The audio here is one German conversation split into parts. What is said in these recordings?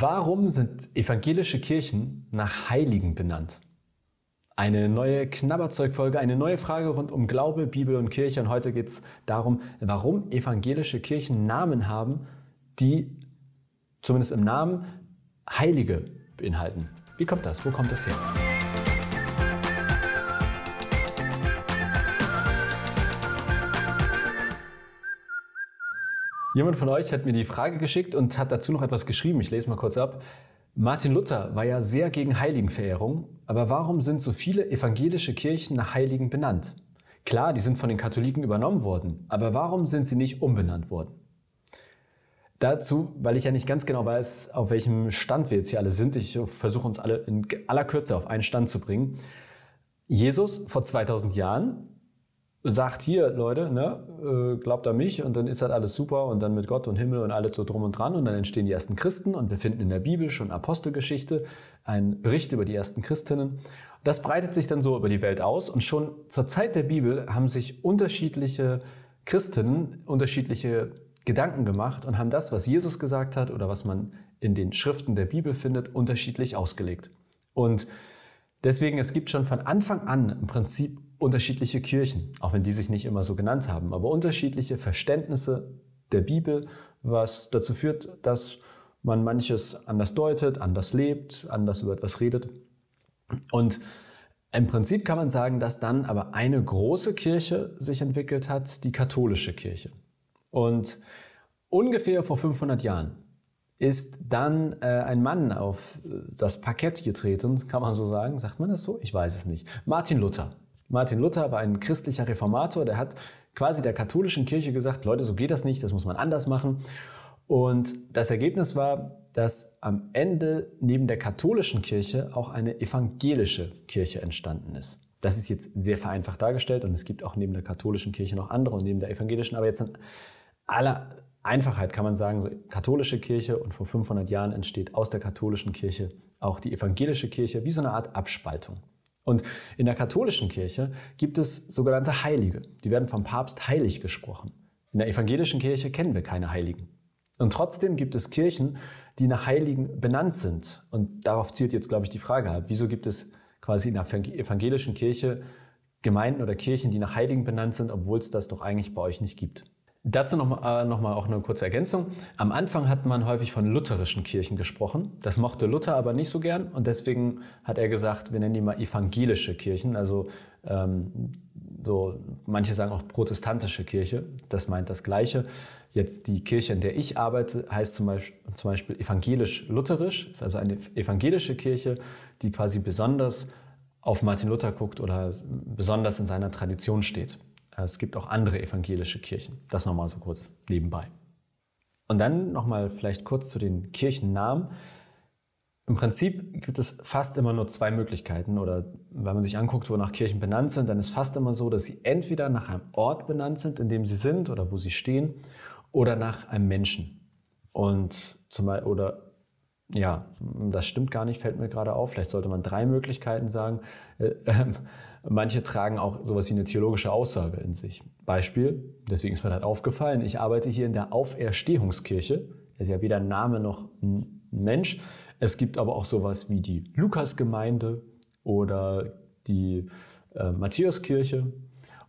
Warum sind evangelische Kirchen nach Heiligen benannt? Eine neue Knabberzeugfolge, eine neue Frage rund um Glaube, Bibel und Kirche. Und heute geht es darum, warum evangelische Kirchen Namen haben, die zumindest im Namen Heilige beinhalten. Wie kommt das? Wo kommt das her? Jemand von euch hat mir die Frage geschickt und hat dazu noch etwas geschrieben. Ich lese mal kurz ab. Martin Luther war ja sehr gegen Heiligenverehrung, aber warum sind so viele evangelische Kirchen nach Heiligen benannt? Klar, die sind von den Katholiken übernommen worden, aber warum sind sie nicht umbenannt worden? Dazu, weil ich ja nicht ganz genau weiß, auf welchem Stand wir jetzt hier alle sind. Ich versuche uns alle in aller Kürze auf einen Stand zu bringen. Jesus vor 2000 Jahren sagt hier, Leute, ne, äh, glaubt an mich und dann ist halt alles super und dann mit Gott und Himmel und alles so drum und dran und dann entstehen die ersten Christen und wir finden in der Bibel schon Apostelgeschichte, einen Bericht über die ersten Christinnen. Das breitet sich dann so über die Welt aus und schon zur Zeit der Bibel haben sich unterschiedliche Christinnen unterschiedliche Gedanken gemacht und haben das, was Jesus gesagt hat oder was man in den Schriften der Bibel findet, unterschiedlich ausgelegt. Und deswegen, es gibt schon von Anfang an im Prinzip unterschiedliche Kirchen, auch wenn die sich nicht immer so genannt haben, aber unterschiedliche Verständnisse der Bibel, was dazu führt, dass man manches anders deutet, anders lebt, anders über etwas redet. Und im Prinzip kann man sagen, dass dann aber eine große Kirche sich entwickelt hat, die katholische Kirche. Und ungefähr vor 500 Jahren ist dann äh, ein Mann auf äh, das Parkett getreten, kann man so sagen, sagt man das so? Ich weiß es nicht. Martin Luther. Martin Luther war ein christlicher Reformator, der hat quasi der katholischen Kirche gesagt, Leute, so geht das nicht, das muss man anders machen. Und das Ergebnis war, dass am Ende neben der katholischen Kirche auch eine evangelische Kirche entstanden ist. Das ist jetzt sehr vereinfacht dargestellt und es gibt auch neben der katholischen Kirche noch andere und neben der evangelischen, aber jetzt in aller Einfachheit kann man sagen, katholische Kirche und vor 500 Jahren entsteht aus der katholischen Kirche auch die evangelische Kirche wie so eine Art Abspaltung. Und in der katholischen Kirche gibt es sogenannte Heilige. Die werden vom Papst heilig gesprochen. In der evangelischen Kirche kennen wir keine Heiligen. Und trotzdem gibt es Kirchen, die nach Heiligen benannt sind. Und darauf zielt jetzt, glaube ich, die Frage ab. Wieso gibt es quasi in der evangelischen Kirche Gemeinden oder Kirchen, die nach Heiligen benannt sind, obwohl es das doch eigentlich bei euch nicht gibt? Dazu nochmal äh, noch mal auch eine kurze Ergänzung. Am Anfang hat man häufig von lutherischen Kirchen gesprochen. Das mochte Luther aber nicht so gern und deswegen hat er gesagt, wir nennen die mal evangelische Kirchen. Also ähm, so manche sagen auch protestantische Kirche. Das meint das Gleiche. Jetzt die Kirche, in der ich arbeite, heißt zum Beispiel, zum Beispiel evangelisch-lutherisch. Ist also eine evangelische Kirche, die quasi besonders auf Martin Luther guckt oder besonders in seiner Tradition steht. Es gibt auch andere evangelische Kirchen. Das nochmal so kurz nebenbei. Und dann nochmal vielleicht kurz zu den Kirchennamen. Im Prinzip gibt es fast immer nur zwei Möglichkeiten oder wenn man sich anguckt, wonach Kirchen benannt sind, dann ist fast immer so, dass sie entweder nach einem Ort benannt sind, in dem sie sind oder wo sie stehen, oder nach einem Menschen. Und zum Beispiel, oder ja, das stimmt gar nicht, fällt mir gerade auf. Vielleicht sollte man drei Möglichkeiten sagen. Manche tragen auch sowas wie eine theologische Aussage in sich. Beispiel, deswegen ist mir das aufgefallen, ich arbeite hier in der Auferstehungskirche. Das ist ja weder ein Name noch ein Mensch. Es gibt aber auch sowas wie die Lukasgemeinde oder die äh, Matthäuskirche.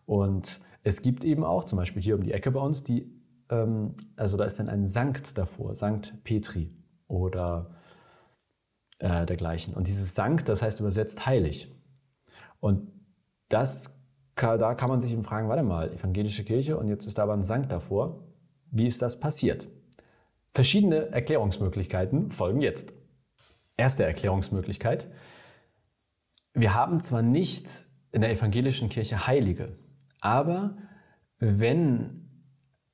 Und es gibt eben auch, zum Beispiel hier um die Ecke bei uns, die, ähm, also da ist dann ein Sankt davor, Sankt Petri oder äh, dergleichen. Und dieses Sankt, das heißt übersetzt heilig. Und das, da kann man sich eben fragen, warte mal, evangelische Kirche und jetzt ist da aber ein Sankt davor. Wie ist das passiert? Verschiedene Erklärungsmöglichkeiten folgen jetzt. Erste Erklärungsmöglichkeit. Wir haben zwar nicht in der evangelischen Kirche Heilige, aber wenn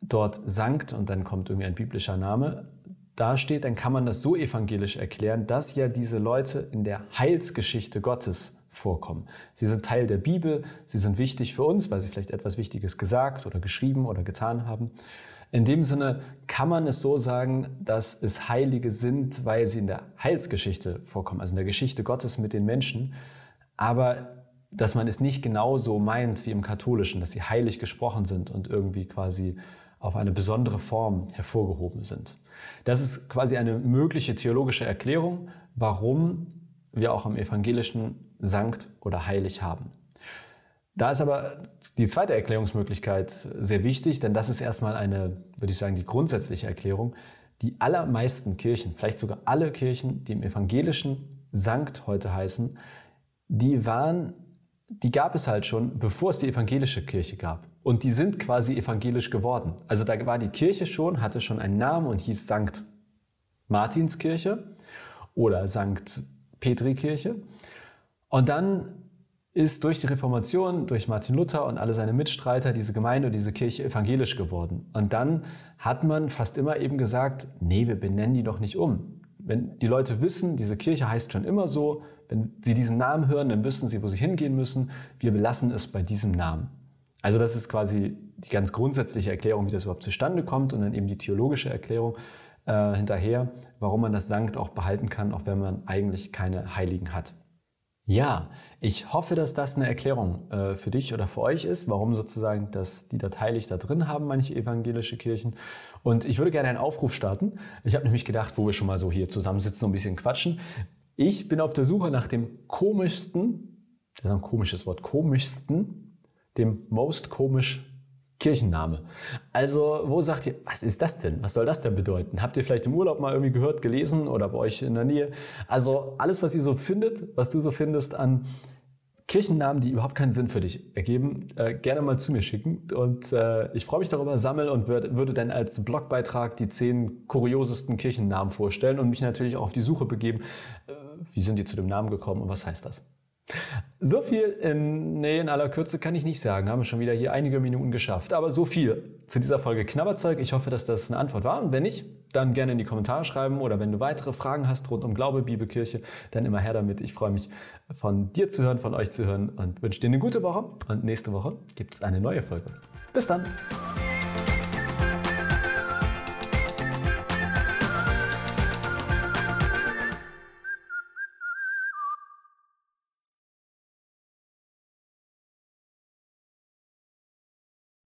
dort Sankt und dann kommt irgendwie ein biblischer Name, dasteht, dann kann man das so evangelisch erklären, dass ja diese Leute in der Heilsgeschichte Gottes vorkommen. Sie sind Teil der Bibel, sie sind wichtig für uns, weil sie vielleicht etwas Wichtiges gesagt oder geschrieben oder getan haben. In dem Sinne kann man es so sagen, dass es Heilige sind, weil sie in der Heilsgeschichte vorkommen, also in der Geschichte Gottes mit den Menschen, aber dass man es nicht genauso meint wie im Katholischen, dass sie heilig gesprochen sind und irgendwie quasi auf eine besondere Form hervorgehoben sind. Das ist quasi eine mögliche theologische Erklärung, warum wir auch im Evangelischen Sankt oder Heilig haben. Da ist aber die zweite Erklärungsmöglichkeit sehr wichtig, denn das ist erstmal eine, würde ich sagen, die grundsätzliche Erklärung. Die allermeisten Kirchen, vielleicht sogar alle Kirchen, die im Evangelischen Sankt heute heißen, die waren, die gab es halt schon, bevor es die evangelische Kirche gab. Und die sind quasi evangelisch geworden. Also da war die Kirche schon, hatte schon einen Namen und hieß Sankt Martinskirche oder Sankt Petrikirche. Und dann ist durch die Reformation, durch Martin Luther und alle seine Mitstreiter diese Gemeinde und diese Kirche evangelisch geworden. Und dann hat man fast immer eben gesagt, nee, wir benennen die doch nicht um. Wenn die Leute wissen, diese Kirche heißt schon immer so, wenn sie diesen Namen hören, dann wissen sie, wo sie hingehen müssen. Wir belassen es bei diesem Namen. Also das ist quasi die ganz grundsätzliche Erklärung, wie das überhaupt zustande kommt und dann eben die theologische Erklärung äh, hinterher, warum man das Sankt auch behalten kann, auch wenn man eigentlich keine Heiligen hat. Ja, ich hoffe, dass das eine Erklärung äh, für dich oder für euch ist, warum sozusagen das, die Datei Heilig da drin haben, manche evangelische Kirchen. Und ich würde gerne einen Aufruf starten. Ich habe nämlich gedacht, wo wir schon mal so hier zusammensitzen und ein bisschen quatschen. Ich bin auf der Suche nach dem komischsten, das ist ein komisches Wort, komischsten, dem most komisch Kirchenname. Also, wo sagt ihr, was ist das denn? Was soll das denn bedeuten? Habt ihr vielleicht im Urlaub mal irgendwie gehört, gelesen oder bei euch in der Nähe? Also, alles, was ihr so findet, was du so findest an Kirchennamen, die überhaupt keinen Sinn für dich ergeben, äh, gerne mal zu mir schicken. Und äh, ich freue mich darüber, sammle und würd, würde dann als Blogbeitrag die zehn kuriosesten Kirchennamen vorstellen und mich natürlich auch auf die Suche begeben. Äh, wie sind die zu dem Namen gekommen und was heißt das? So viel in, nee, in aller Kürze kann ich nicht sagen. Haben wir schon wieder hier einige Minuten geschafft. Aber so viel zu dieser Folge Knabberzeug. Ich hoffe, dass das eine Antwort war. Und wenn nicht, dann gerne in die Kommentare schreiben. Oder wenn du weitere Fragen hast rund um Glaube, Bibel, Kirche, dann immer her damit. Ich freue mich, von dir zu hören, von euch zu hören und wünsche dir eine gute Woche. Und nächste Woche gibt es eine neue Folge. Bis dann.